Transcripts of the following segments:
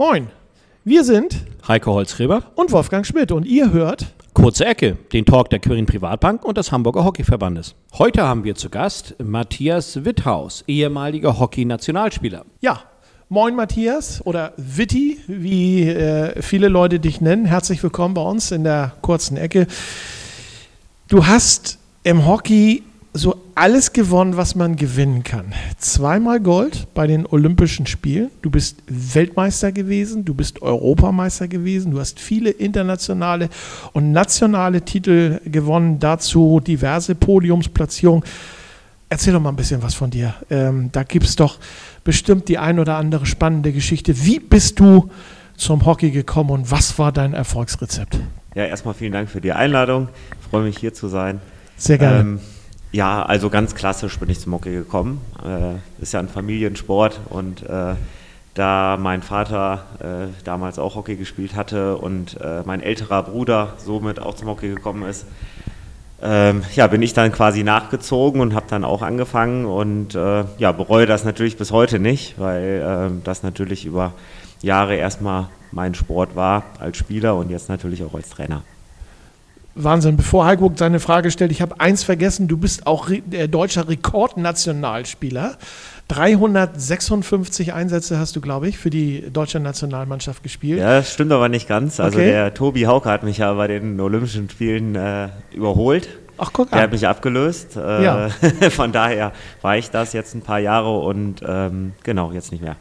Moin, wir sind Heiko Holzgräber und Wolfgang Schmidt und ihr hört Kurze Ecke, den Talk der Quirin Privatbank und des Hamburger Hockeyverbandes. Heute haben wir zu Gast Matthias Witthaus, ehemaliger Hockey-Nationalspieler. Ja, moin Matthias oder Witti, wie äh, viele Leute dich nennen. Herzlich willkommen bei uns in der kurzen Ecke. Du hast im Hockey so alles gewonnen, was man gewinnen kann. Zweimal Gold bei den Olympischen Spielen. Du bist Weltmeister gewesen, du bist Europameister gewesen, du hast viele internationale und nationale Titel gewonnen, dazu diverse Podiumsplatzierungen. Erzähl doch mal ein bisschen was von dir. Ähm, da gibt es doch bestimmt die ein oder andere spannende Geschichte. Wie bist du zum Hockey gekommen und was war dein Erfolgsrezept? Ja, erstmal vielen Dank für die Einladung. Ich freue mich hier zu sein. Sehr gerne. Ähm, ja, also ganz klassisch bin ich zum Hockey gekommen. Äh, ist ja ein Familiensport und äh, da mein Vater äh, damals auch Hockey gespielt hatte und äh, mein älterer Bruder somit auch zum Hockey gekommen ist, ähm, ja, bin ich dann quasi nachgezogen und habe dann auch angefangen und äh, ja, bereue das natürlich bis heute nicht, weil ähm, das natürlich über Jahre erstmal mein Sport war als Spieler und jetzt natürlich auch als Trainer. Wahnsinn. Bevor Heiko seine Frage stellt, ich habe eins vergessen. Du bist auch der deutscher Rekordnationalspieler. 356 Einsätze hast du, glaube ich, für die deutsche Nationalmannschaft gespielt. Ja, das stimmt aber nicht ganz. Also okay. der Tobi Hauke hat mich ja bei den Olympischen Spielen äh, überholt. Ach, guck an. Der hat mich abgelöst. Äh, ja. Von daher war ich das jetzt ein paar Jahre und ähm, genau, jetzt nicht mehr.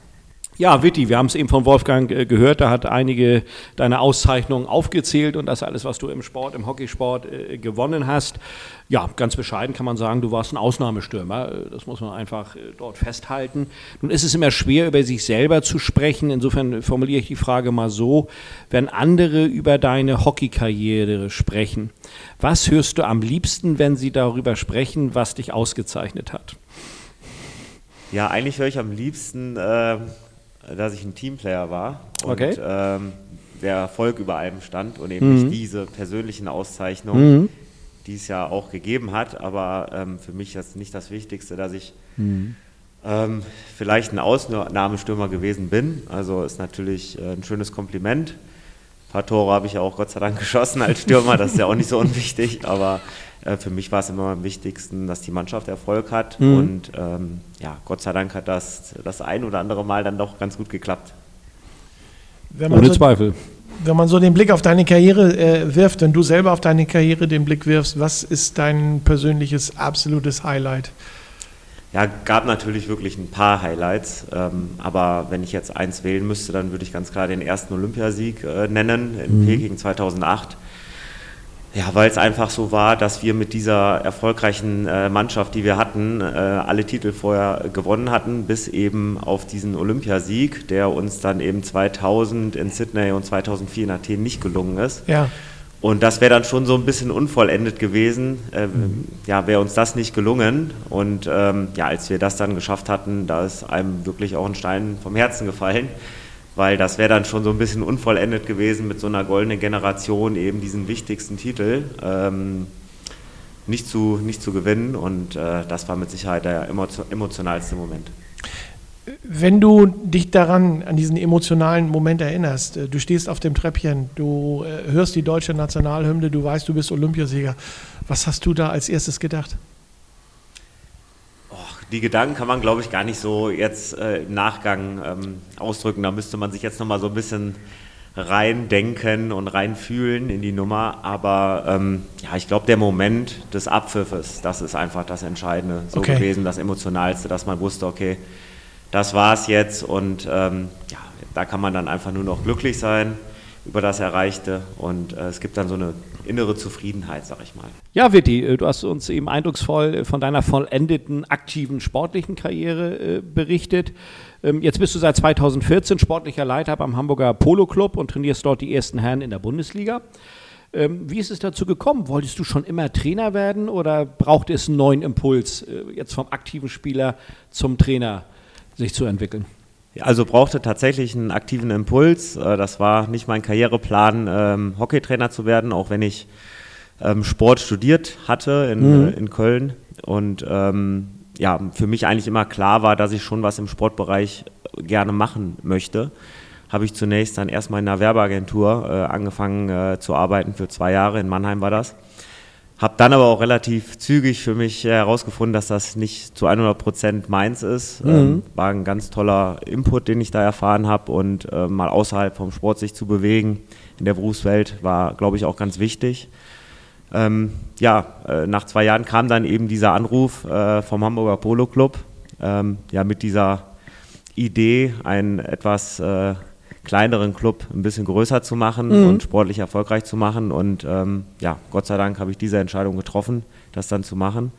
Ja, Witti, wir haben es eben von Wolfgang äh, gehört, da hat einige deine Auszeichnungen aufgezählt und das alles, was du im Sport, im Hockeysport äh, gewonnen hast. Ja, ganz bescheiden kann man sagen, du warst ein Ausnahmestürmer. Äh, das muss man einfach äh, dort festhalten. Nun ist es immer schwer, über sich selber zu sprechen. Insofern formuliere ich die Frage mal so. Wenn andere über deine Hockeykarriere sprechen, was hörst du am liebsten, wenn sie darüber sprechen, was dich ausgezeichnet hat? Ja, eigentlich höre ich am liebsten, äh, dass ich ein Teamplayer war und okay. ähm, der Erfolg über allem stand und eben mhm. nicht diese persönlichen Auszeichnungen, mhm. die es ja auch gegeben hat. Aber ähm, für mich ist nicht das Wichtigste, dass ich mhm. ähm, vielleicht ein Ausnahmestürmer gewesen bin. Also ist natürlich äh, ein schönes Kompliment. Ein paar Tore habe ich ja auch Gott sei Dank geschossen als Stürmer, das ist ja auch nicht so unwichtig, aber äh, für mich war es immer am wichtigsten, dass die Mannschaft Erfolg hat mhm. und ähm, ja, Gott sei Dank hat das das ein oder andere Mal dann doch ganz gut geklappt. Ohne so, Zweifel. Wenn man so den Blick auf deine Karriere äh, wirft, wenn du selber auf deine Karriere den Blick wirfst, was ist dein persönliches absolutes Highlight? Ja, gab natürlich wirklich ein paar Highlights, ähm, aber wenn ich jetzt eins wählen müsste, dann würde ich ganz klar den ersten Olympiasieg äh, nennen in mhm. Peking 2008. Ja, weil es einfach so war, dass wir mit dieser erfolgreichen äh, Mannschaft, die wir hatten, äh, alle Titel vorher gewonnen hatten, bis eben auf diesen Olympiasieg, der uns dann eben 2000 in Sydney und 2004 in Athen nicht gelungen ist. Ja. Und das wäre dann schon so ein bisschen unvollendet gewesen. Äh. Ja, wäre uns das nicht gelungen. Und ähm, ja, als wir das dann geschafft hatten, da ist einem wirklich auch ein Stein vom Herzen gefallen weil das wäre dann schon so ein bisschen unvollendet gewesen mit so einer goldenen Generation eben diesen wichtigsten Titel ähm, nicht, zu, nicht zu gewinnen und äh, das war mit Sicherheit der emotionalste Moment. Wenn du dich daran, an diesen emotionalen Moment erinnerst, äh, du stehst auf dem Treppchen, du äh, hörst die deutsche Nationalhymne, du weißt, du bist Olympiasieger. Was hast du da als erstes gedacht? die Gedanken kann man, glaube ich, gar nicht so jetzt äh, im Nachgang ähm, ausdrücken. Da müsste man sich jetzt nochmal so ein bisschen reindenken und reinfühlen in die Nummer. Aber ähm, ja, ich glaube, der Moment des Abpfiffes, das ist einfach das Entscheidende so okay. gewesen, das Emotionalste, dass man wusste, okay, das war es jetzt und ähm, ja, da kann man dann einfach nur noch glücklich sein über das Erreichte und äh, es gibt dann so eine innere Zufriedenheit, sag ich mal. Ja, Witti, äh, du hast uns eben eindrucksvoll äh, von deiner vollendeten aktiven sportlichen Karriere äh, berichtet. Ähm, jetzt bist du seit 2014 sportlicher Leiter beim Hamburger Polo Club und trainierst dort die ersten Herren in der Bundesliga. Ähm, wie ist es dazu gekommen? Wolltest du schon immer Trainer werden oder braucht es einen neuen Impuls, jetzt vom aktiven Spieler zum Trainer sich zu entwickeln? Also brauchte tatsächlich einen aktiven Impuls. Äh, das war nicht mein Karriereplan, ähm, Hockeytrainer zu werden, auch wenn ich ähm, Sport studiert hatte in, mhm. Äh, in Köln. Und ähm, ja, für mich eigentlich immer klar war, dass ich schon was im Sportbereich gerne machen möchte. habe ich zunächst dann erstmal in einer Werbeagentur äh, angefangen äh, zu arbeiten für zwei Jahre. In Mannheim war das. Habe dann aber auch relativ zügig für mich herausgefunden, dass das nicht zu 100 Prozent meins ist. Mhm. Ähm, war ein ganz toller Input, den ich da erfahren habe und äh, mal außerhalb vom Sport sich zu bewegen in der Berufswelt war, glaube ich, auch ganz wichtig. Ähm, ja, äh, nach zwei Jahren kam dann eben dieser Anruf äh, vom Hamburger Polo Club, ähm, ja, mit dieser Idee, einen etwas äh, kleineren Club ein bisschen größer zu machen mhm. und sportlich erfolgreich zu machen. Und ähm, ja, Gott sei Dank habe ich diese Entscheidung getroffen, das dann zu machen.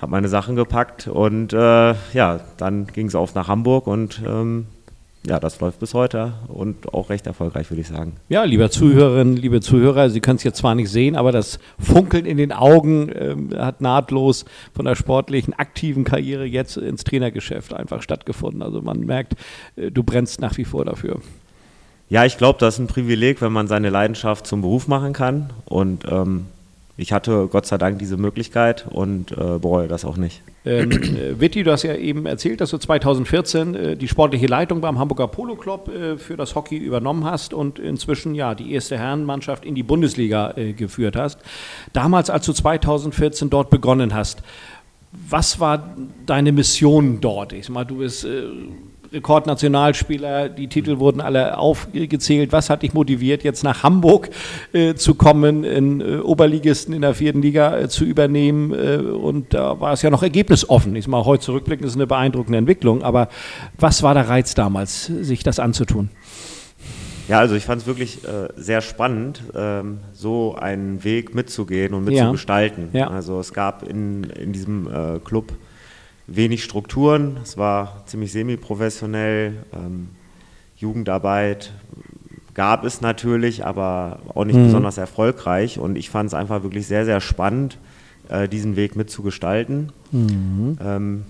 Habe meine Sachen gepackt und äh, ja, dann ging es auf nach Hamburg und ähm, ja, das läuft bis heute und auch recht erfolgreich, würde ich sagen. Ja, lieber Zuhörerinnen, liebe Zuhörer, Sie können es jetzt zwar nicht sehen, aber das Funkeln in den Augen ähm, hat nahtlos von der sportlichen, aktiven Karriere jetzt ins Trainergeschäft einfach stattgefunden. Also man merkt, äh, du brennst nach wie vor dafür. Ja, ich glaube, das ist ein Privileg, wenn man seine Leidenschaft zum Beruf machen kann und ähm, ich hatte Gott sei Dank diese Möglichkeit und äh, bereue das auch nicht. Ähm, äh, Witti, du hast ja eben erzählt, dass du 2014 äh, die sportliche Leitung beim Hamburger Polo Club äh, für das Hockey übernommen hast und inzwischen ja die erste Herrenmannschaft in die Bundesliga äh, geführt hast. Damals, als du 2014 dort begonnen hast, was war deine Mission dort? Ich meine, du bist Rekordnationalspieler, die Titel wurden alle aufgezählt. Was hat dich motiviert, jetzt nach Hamburg äh, zu kommen, in äh, Oberligisten in der vierten Liga äh, zu übernehmen? Äh, und da war es ja noch ergebnisoffen. Ich mal heute zurückblicken, das ist eine beeindruckende Entwicklung. Aber was war der Reiz damals, sich das anzutun? Ja, also ich fand es wirklich äh, sehr spannend, ähm, so einen Weg mitzugehen und mitzugestalten. Ja. Ja. Also es gab in, in diesem äh, Club wenig Strukturen, es war ziemlich semi-professionell, ähm, Jugendarbeit gab es natürlich, aber auch nicht mhm. besonders erfolgreich und ich fand es einfach wirklich sehr, sehr spannend, äh, diesen Weg mitzugestalten. Mhm. Ähm,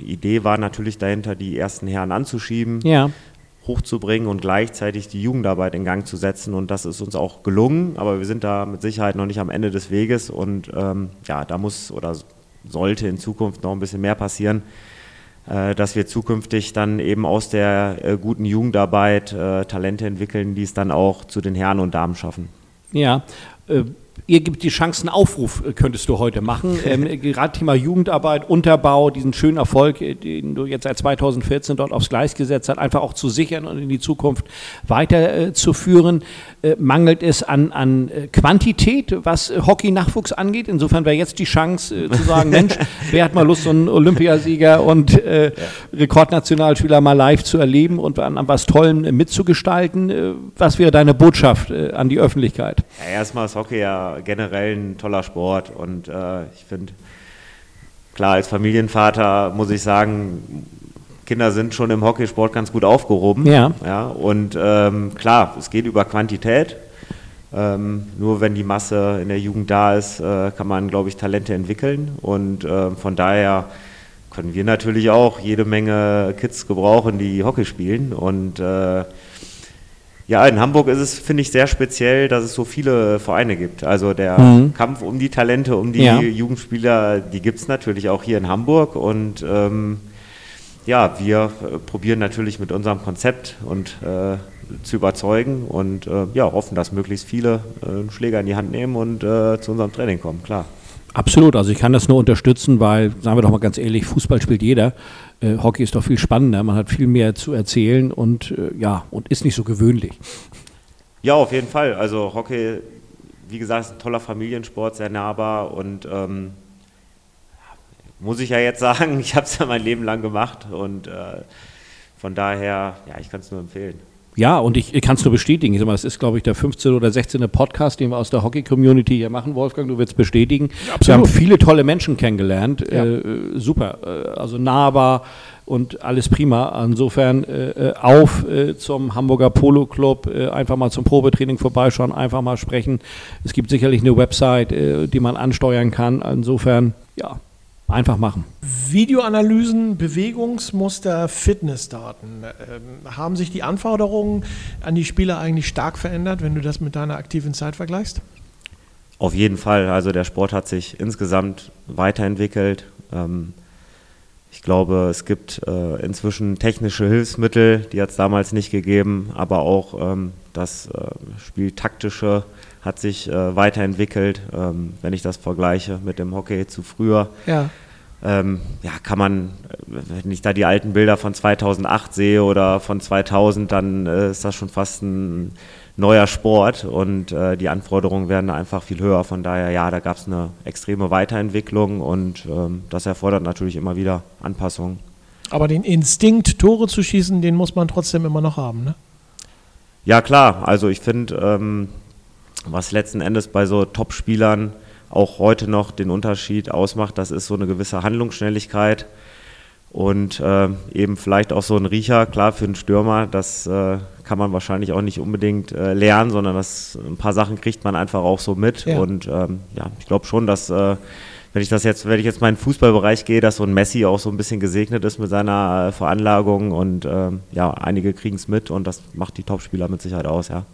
die Idee war natürlich dahinter, die ersten Herren anzuschieben. Ja hochzubringen und gleichzeitig die Jugendarbeit in Gang zu setzen. Und das ist uns auch gelungen, aber wir sind da mit Sicherheit noch nicht am Ende des Weges. Und ähm, ja, da muss oder sollte in Zukunft noch ein bisschen mehr passieren, äh, dass wir zukünftig dann eben aus der äh, guten Jugendarbeit äh, Talente entwickeln, die es dann auch zu den Herren und Damen schaffen. Ja, ihr gibt die Chancen Aufruf, äh, könntest du heute machen. Ähm, gerade Thema Jugendarbeit, Unterbau, diesen schönen Erfolg, äh, den du jetzt seit 2014 dort aufs Gleis gesetzt hast, einfach auch zu sichern und in die Zukunft weiterzuführen. Äh, mangelt es an, an äh, Quantität, was Hockey-Nachwuchs angeht? Insofern wäre jetzt die Chance äh, zu sagen, Mensch, wer hat mal Lust, so einen Olympiasieger und äh, ja. Rekordnationalspieler mal live zu erleben und an, an was Tollem mitzugestalten? was wäre deine Botschaft an die Öffentlichkeit? Ja, erstmal ist Hockey ja generell ein toller Sport und äh, ich finde, klar, als Familienvater muss ich sagen, Kinder sind schon im Hockeysport ganz gut aufgehoben. Ja. ja und ähm, klar, es geht über Quantität. Ähm, nur wenn die Masse in der Jugend da ist, äh, kann man, glaube ich, Talente entwickeln. Und äh, von daher können wir natürlich auch jede Menge Kids gebrauchen, die Hockey spielen. Und äh, ja, in Hamburg ist es, finde ich, sehr speziell, dass es so viele Vereine gibt. Also der mhm. Kampf um die Talente, um die ja. Jugendspieler, die gibt es natürlich auch hier in Hamburg. Und ähm, ja, wir äh, probieren natürlich mit unserem Konzept und äh, zu überzeugen und äh, ja, hoffen, dass möglichst viele äh, einen Schläger in die Hand nehmen und äh, zu unserem Training kommen, klar. Absolut, also ich kann das nur unterstützen, weil, sagen wir doch mal ganz ehrlich, Fußball spielt jeder. Äh, Hockey ist doch viel spannender, man hat viel mehr zu erzählen und äh, ja, und ist nicht so gewöhnlich. Ja, auf jeden Fall. Also Hockey, wie gesagt, ist ein toller Familiensport, sehr nahbar und ähm, muss ich ja jetzt sagen, ich habe es ja mein Leben lang gemacht und äh, von daher, ja, ich kann es nur empfehlen. Ja, und ich, ich kann es nur bestätigen. Ich sag mal, das ist, glaube ich, der 15. oder 16. Podcast, den wir aus der Hockey-Community hier machen, Wolfgang. Du wirst bestätigen. Absolut. Wir haben viele tolle Menschen kennengelernt. Ja. Äh, super. Äh, also nahbar und alles prima. Insofern äh, auf äh, zum Hamburger Polo Club, äh, einfach mal zum Probetraining vorbeischauen, einfach mal sprechen. Es gibt sicherlich eine Website, äh, die man ansteuern kann. Insofern, ja, Einfach machen. Videoanalysen, Bewegungsmuster, Fitnessdaten. Ähm, haben sich die Anforderungen an die Spieler eigentlich stark verändert, wenn du das mit deiner aktiven Zeit vergleichst? Auf jeden Fall. Also der Sport hat sich insgesamt weiterentwickelt. Ähm, Ich glaube, es gibt äh, inzwischen technische Hilfsmittel, die hat es damals nicht gegeben, aber auch ähm, das äh, Spieltaktische hat sich äh, weiterentwickelt, ähm, wenn ich das vergleiche mit dem Hockey zu früher. Ja. Ähm, ja, kann man, wenn ich da die alten Bilder von 2008 sehe oder von 2000, dann äh, ist das schon fast ein neuer Sport und äh, die Anforderungen werden einfach viel höher. Von daher, ja, da gab es eine extreme Weiterentwicklung und ähm, das erfordert natürlich immer wieder Anpassungen. Aber den Instinkt, Tore zu schießen, den muss man trotzdem immer noch haben, ne? Ja, klar. Also ich finde, ähm, was letzten Endes bei so Top-Spielern auch heute noch den Unterschied ausmacht, das ist so eine gewisse Handlungsschnelligkeit und äh, eben vielleicht auch so ein Riecher, klar für einen Stürmer, das äh, kann man wahrscheinlich auch nicht unbedingt äh, lernen, sondern das, ein paar Sachen kriegt man einfach auch so mit. Ja. Und ähm, ja, ich glaube schon, dass äh, wenn ich das jetzt, wenn ich jetzt mal in den Fußballbereich gehe, dass so ein Messi auch so ein bisschen gesegnet ist mit seiner äh, Veranlagung und ähm, ja, einige kriegen es mit und das macht die Topspieler mit Sicherheit aus, ja.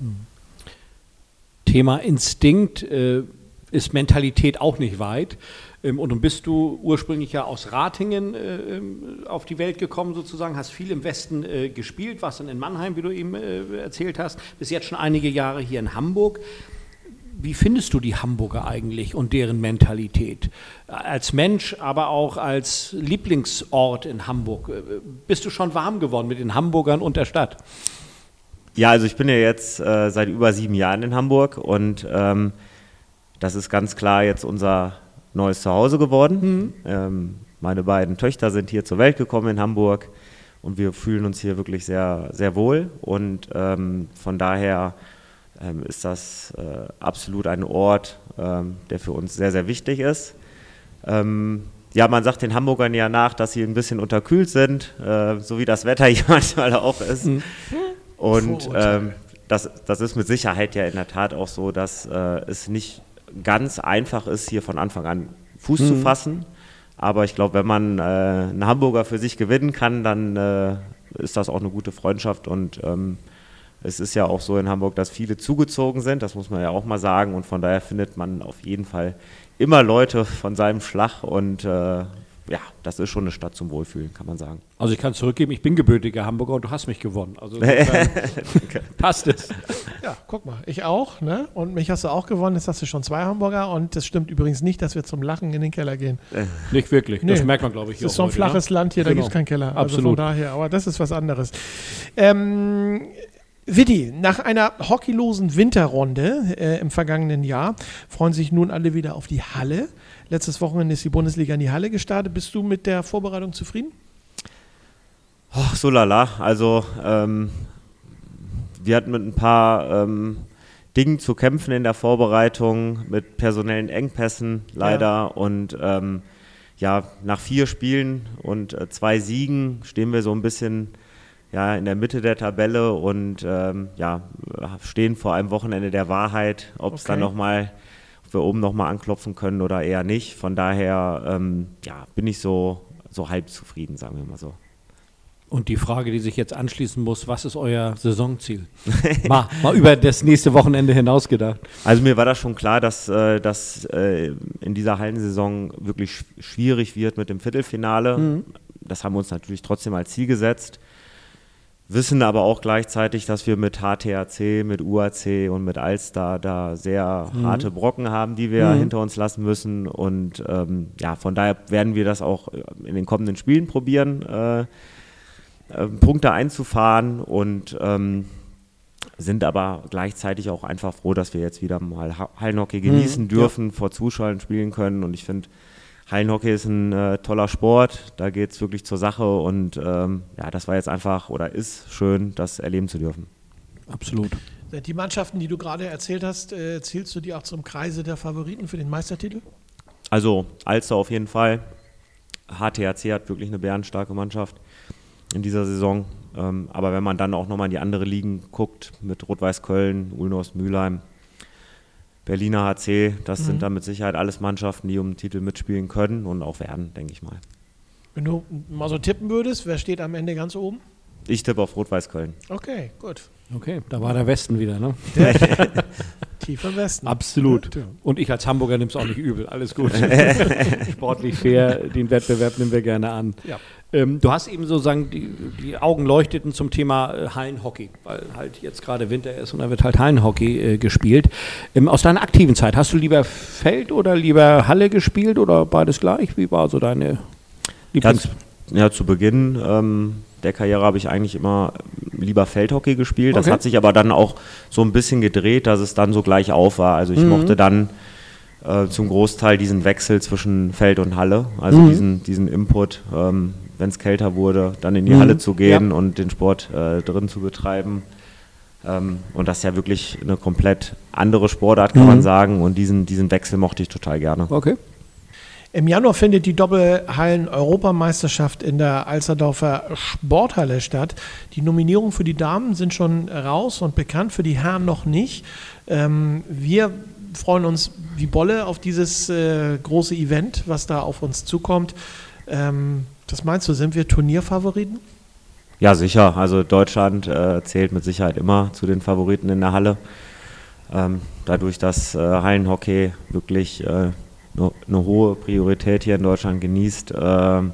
Thema Instinkt äh, ist Mentalität auch nicht weit. Ähm, und dann bist du ursprünglich ja aus Ratingen äh, ähm, auf die Welt gekommen, sozusagen, hast viel im Westen äh, gespielt, warst dann in Mannheim, wie du eben äh, erzählt hast, bis jetzt schon einige Jahre hier in Hamburg. Wie findest du die Hamburger eigentlich und deren Mentalität? Als Mensch, aber auch als Lieblingsort in Hamburg. Bist du schon warm geworden mit den Hamburgern und der Stadt? Ja, also ich bin ja jetzt äh, seit über sieben Jahren in Hamburg und ähm, das ist ganz klar jetzt unser neues Zuhause geworden. Mhm. Ähm, meine beiden Töchter sind hier zur Welt gekommen in Hamburg und wir fühlen uns hier wirklich sehr, sehr wohl. Und ähm, von daher ähm, ist das äh, absolut ein Ort, ähm, der für uns sehr, sehr wichtig ist. Ähm, ja, man sagt den Hamburgern ja nach, dass sie ein bisschen unterkühlt sind, äh, so wie das Wetter hier manchmal auch ist. Mhm. Und ähm, das, das ist mit Sicherheit ja in der Tat auch so, dass äh, es nicht ganz einfach ist, hier von Anfang an Fuß mhm. zu fassen. Aber ich glaube, wenn man äh, einen Hamburger für sich gewinnen kann, dann äh, ist das auch eine gute Freundschaft. Und ähm, es ist ja auch so in Hamburg, dass viele zugezogen sind, das muss man ja auch mal sagen. Und von daher findet man auf jeden Fall immer Leute von seinem Schlag und äh, ja, das ist schon eine Stadt zum Wohlfühlen, kann man sagen. Also ich kann zurückgeben, ich bin gebürtiger Hamburger und du hast mich gewonnen. Also passt es. Ja, guck mal, ich auch, ne? Und mich hast du auch gewonnen, jetzt hast du schon zwei Hamburger und das stimmt übrigens nicht, dass wir zum Lachen in den Keller gehen. Nicht wirklich, nee. das merkt man, glaube ich. Das ist so ein heute, flaches ne? Land hier, genau. da gibt es keinen Keller. Absolut. Also von daher, aber das ist was anderes. Ähm, Witti, nach einer hockeylosen Winterrunde äh, im vergangenen Jahr freuen sich nun alle wieder auf die Halle. Letztes Wochenende ist die Bundesliga in die Halle gestartet. Bist du mit der Vorbereitung zufrieden? Oh, so lala. Also ähm, wir hatten mit ein paar ähm, Dingen zu kämpfen in der Vorbereitung, mit personellen Engpässen leider. Ja. Und ähm, ja, nach vier Spielen und äh, zwei Siegen stehen wir so ein bisschen ja, in der Mitte der Tabelle und ähm, ja, stehen vor einem Wochenende der Wahrheit, ob es okay. dann nochmal wir oben nochmal anklopfen können oder eher nicht. Von daher ähm, ja, bin ich so, so halb zufrieden, sagen wir mal so. Und die Frage, die sich jetzt anschließen muss, was ist euer Saisonziel? mal, mal über das nächste Wochenende hinaus gedacht. Also mir war das schon klar, dass äh, das äh, in dieser Hallensaison wirklich schwierig wird mit dem Viertelfinale. Mhm. Das haben wir uns natürlich trotzdem als Ziel gesetzt wissen aber auch gleichzeitig, dass wir mit HTAC, mit UAC und mit Alstar da sehr mhm. harte Brocken haben, die wir mhm. hinter uns lassen müssen. Und ähm, ja, von daher werden wir das auch in den kommenden Spielen probieren, äh, äh, Punkte einzufahren und ähm, sind aber gleichzeitig auch einfach froh, dass wir jetzt wieder mal Hallenhockey genießen mhm. dürfen, ja. vor Zuschauern spielen können. Und ich finde, Hallenhockey ist ein äh, toller Sport, da geht es wirklich zur Sache und ähm, ja, das war jetzt einfach oder ist schön, das erleben zu dürfen. Absolut. Die Mannschaften, die du gerade erzählt hast, äh, zählst du die auch zum Kreise der Favoriten für den Meistertitel? Also Alster auf jeden Fall. HTHC hat wirklich eine bärenstarke Mannschaft in dieser Saison. Ähm, aber wenn man dann auch nochmal in die andere Ligen guckt, mit Rot-Weiß Köln, Ulnos, Mülheim, Berliner HC, das mhm. sind dann mit Sicherheit alles Mannschaften, die um den Titel mitspielen können und auch werden, denke ich mal. Wenn du mal so tippen würdest, wer steht am Ende ganz oben? Ich tippe auf Rot-Weiß Köln. Okay, gut. Okay, da war der Westen wieder, ne? Tief im Westen. Absolut. Und ich als Hamburger nehme es auch nicht übel. Alles gut. Sportlich fair, den Wettbewerb nehmen wir gerne an. Ja. Ähm, du hast eben sozusagen, die, die, Augen leuchteten zum Thema äh, Hallenhockey, weil halt jetzt gerade Winter ist und da wird halt Hallenhockey äh, gespielt. Ähm, aus deiner aktiven Zeit, hast du lieber Feld oder lieber Halle gespielt oder beides gleich? Wie war so deine Lieblings... Ja, ja zu Beginn ähm, der Karriere habe ich eigentlich immer lieber Feldhockey gespielt. Das okay. hat sich aber dann auch so ein bisschen gedreht, dass es dann so gleich auf war. Also ich mhm. mochte dann äh, zum Großteil diesen Wechsel zwischen Feld und Halle, also mhm. diesen, diesen Input. Ähm, wenn es kälter wurde, dann in die mhm. Halle zu gehen ja. und den Sport äh, drin zu betreiben. Ähm, und das ist ja wirklich eine komplett andere Sportart, kann mhm. man sagen. Und diesen, diesen Wechsel mochte ich total gerne. Okay. Im Januar findet die Doppelhallen-Europameisterschaft in der Alsterdorfer Sporthalle statt. Die Nominierungen für die Damen sind schon raus und bekannt, für die Herren noch nicht. Ähm, wir freuen uns wie Bolle auf dieses äh, große Event, was da auf uns zukommt. Ähm, was meinst du, sind wir Turnierfavoriten? Ja, sicher. Also Deutschland äh, zählt mit Sicherheit immer zu den Favoriten in der Halle. Ähm, dadurch, dass äh, Hallenhockey wirklich äh, eine hohe Priorität hier in Deutschland genießt ähm,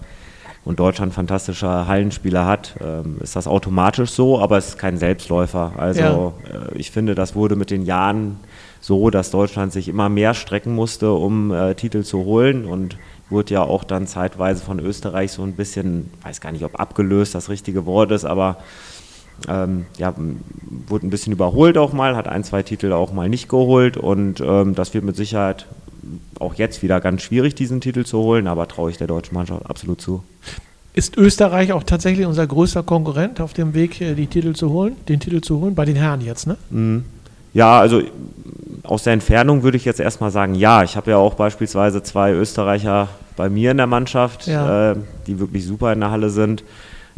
und Deutschland fantastische Hallenspieler hat, ähm, ist das automatisch so, aber es ist kein Selbstläufer. Also ja. äh, ich finde, das wurde mit den Jahren so, dass Deutschland sich immer mehr strecken musste, um äh, Titel zu holen und wurde ja auch dann zeitweise von Österreich so ein bisschen, weiß gar nicht, ob abgelöst das richtige Wort ist, aber ähm, ja, wurde ein bisschen überholt auch mal, hat ein, zwei Titel auch mal nicht geholt und ähm, das wird mit Sicherheit auch jetzt wieder ganz schwierig, diesen Titel zu holen, aber traue ich der deutschen Mannschaft absolut zu. Ist Österreich auch tatsächlich unser größter Konkurrent auf dem Weg, äh, die Titel zu holen, den Titel zu holen? Bei den Herren jetzt, ne? Mhm. Ja, also aus der Entfernung würde ich jetzt erstmal sagen, ja. Ich habe ja auch beispielsweise zwei Österreicher bei mir in der Mannschaft, ja. äh, die wirklich super in der Halle sind.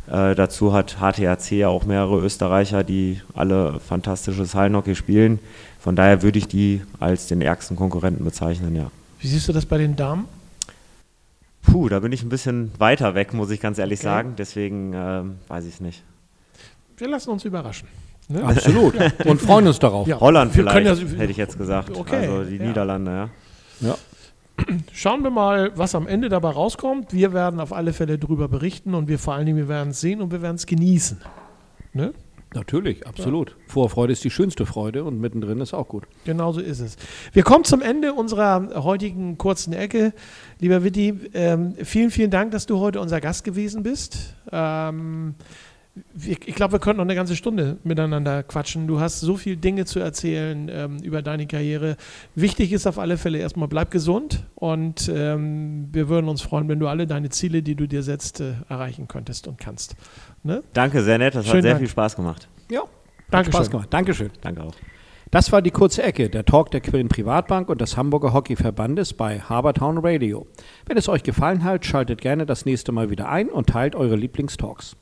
Äh, dazu hat HTHC ja auch mehrere Österreicher, die alle fantastisches Hallenhockey spielen. Von daher würde ich die als den ärgsten Konkurrenten bezeichnen, ja. Wie siehst du das bei den Damen? Puh, da bin ich ein bisschen weiter weg, muss ich ganz ehrlich okay. sagen. Deswegen äh, weiß ich es nicht. Wir lassen uns überraschen. Ne? Absolut. ja. Und freuen uns darauf. Ja. Holland vielleicht, ja, hätte ich jetzt gesagt. Okay. Also die Niederlande, ja. Ja. Schauen wir mal, was am Ende dabei rauskommt. Wir werden auf alle Fälle darüber berichten und wir vor allen Dingen, wir werden es sehen und wir werden es genießen. Ne? Natürlich, absolut. Ja. Vorfreude ist die schönste Freude und mittendrin ist auch gut. Genau so ist es. Wir kommen zum Ende unserer heutigen kurzen Ecke. Lieber Witti, ähm, vielen, vielen Dank, dass du heute unser Gast gewesen bist. Ähm, ich glaube, wir könnten noch eine ganze Stunde miteinander quatschen. Du hast so viele Dinge zu erzählen ähm, über deine Karriere. Wichtig ist auf alle Fälle erstmal, bleib gesund und ähm, wir würden uns freuen, wenn du alle deine Ziele, die du dir setzt, äh, erreichen könntest und kannst. Ne? Danke, sehr nett. Das Schönen hat sehr Dank. viel Spaß gemacht. Ja, Danke Spaß gemacht. Dankeschön. Danke auch. Das war die kurze Ecke, der Talk der Quirin Privatbank und des Hamburger Hockeyverbandes bei Habertown Radio. Wenn es euch gefallen hat, schaltet gerne das nächste Mal wieder ein und teilt eure Lieblingstalks.